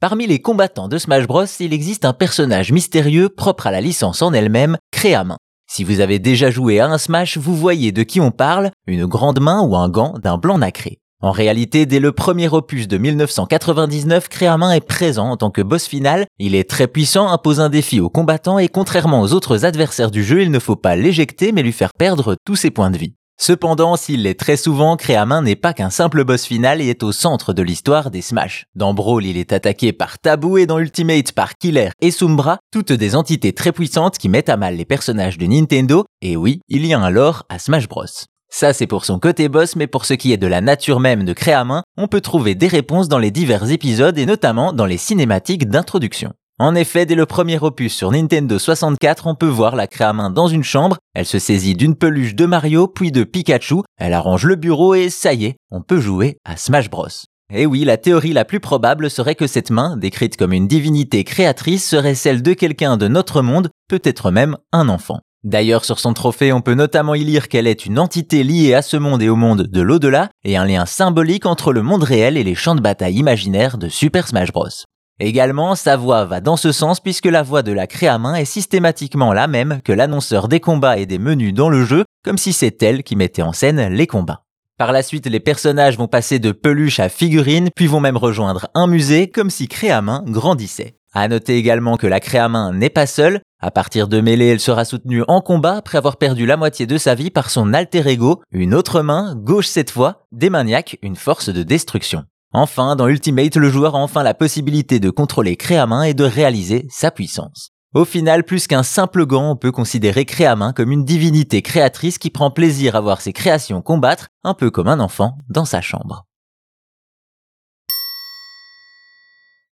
Parmi les combattants de Smash Bros, il existe un personnage mystérieux propre à la licence en elle-même, Créamin. Si vous avez déjà joué à un Smash, vous voyez de qui on parle, une grande main ou un gant d'un blanc nacré. En réalité, dès le premier opus de 1999, Créamin est présent en tant que boss final, il est très puissant, impose un défi aux combattants et contrairement aux autres adversaires du jeu, il ne faut pas l'éjecter mais lui faire perdre tous ses points de vie. Cependant, s'il l'est très souvent, Créamin n'est pas qu'un simple boss final et est au centre de l'histoire des Smash. Dans Brawl, il est attaqué par Tabou et dans Ultimate par Killer et Sombra, toutes des entités très puissantes qui mettent à mal les personnages de Nintendo, et oui, il y a un lore à Smash Bros. Ça c'est pour son côté boss, mais pour ce qui est de la nature même de Créamin, on peut trouver des réponses dans les divers épisodes et notamment dans les cinématiques d'introduction. En effet, dès le premier opus sur Nintendo 64, on peut voir la Créamin dans une chambre, elle se saisit d'une peluche de Mario puis de Pikachu, elle arrange le bureau et ça y est, on peut jouer à Smash Bros. Et oui, la théorie la plus probable serait que cette main, décrite comme une divinité créatrice, serait celle de quelqu'un de notre monde, peut-être même un enfant. D'ailleurs, sur son trophée, on peut notamment y lire qu'elle est une entité liée à ce monde et au monde de l'au-delà, et un lien symbolique entre le monde réel et les champs de bataille imaginaires de Super Smash Bros. Également, sa voix va dans ce sens puisque la voix de la créamain est systématiquement la même que l'annonceur des combats et des menus dans le jeu, comme si c'est elle qui mettait en scène les combats. Par la suite, les personnages vont passer de peluche à figurines, puis vont même rejoindre un musée, comme si Créamain grandissait. À noter également que la Créamain n'est pas seule. À partir de mêlée, elle sera soutenue en combat après avoir perdu la moitié de sa vie par son alter ego, une autre main, gauche cette fois, démaniaque, une force de destruction. Enfin, dans Ultimate, le joueur a enfin la possibilité de contrôler Créamin et de réaliser sa puissance. Au final, plus qu'un simple gant, on peut considérer Créamin comme une divinité créatrice qui prend plaisir à voir ses créations combattre, un peu comme un enfant dans sa chambre.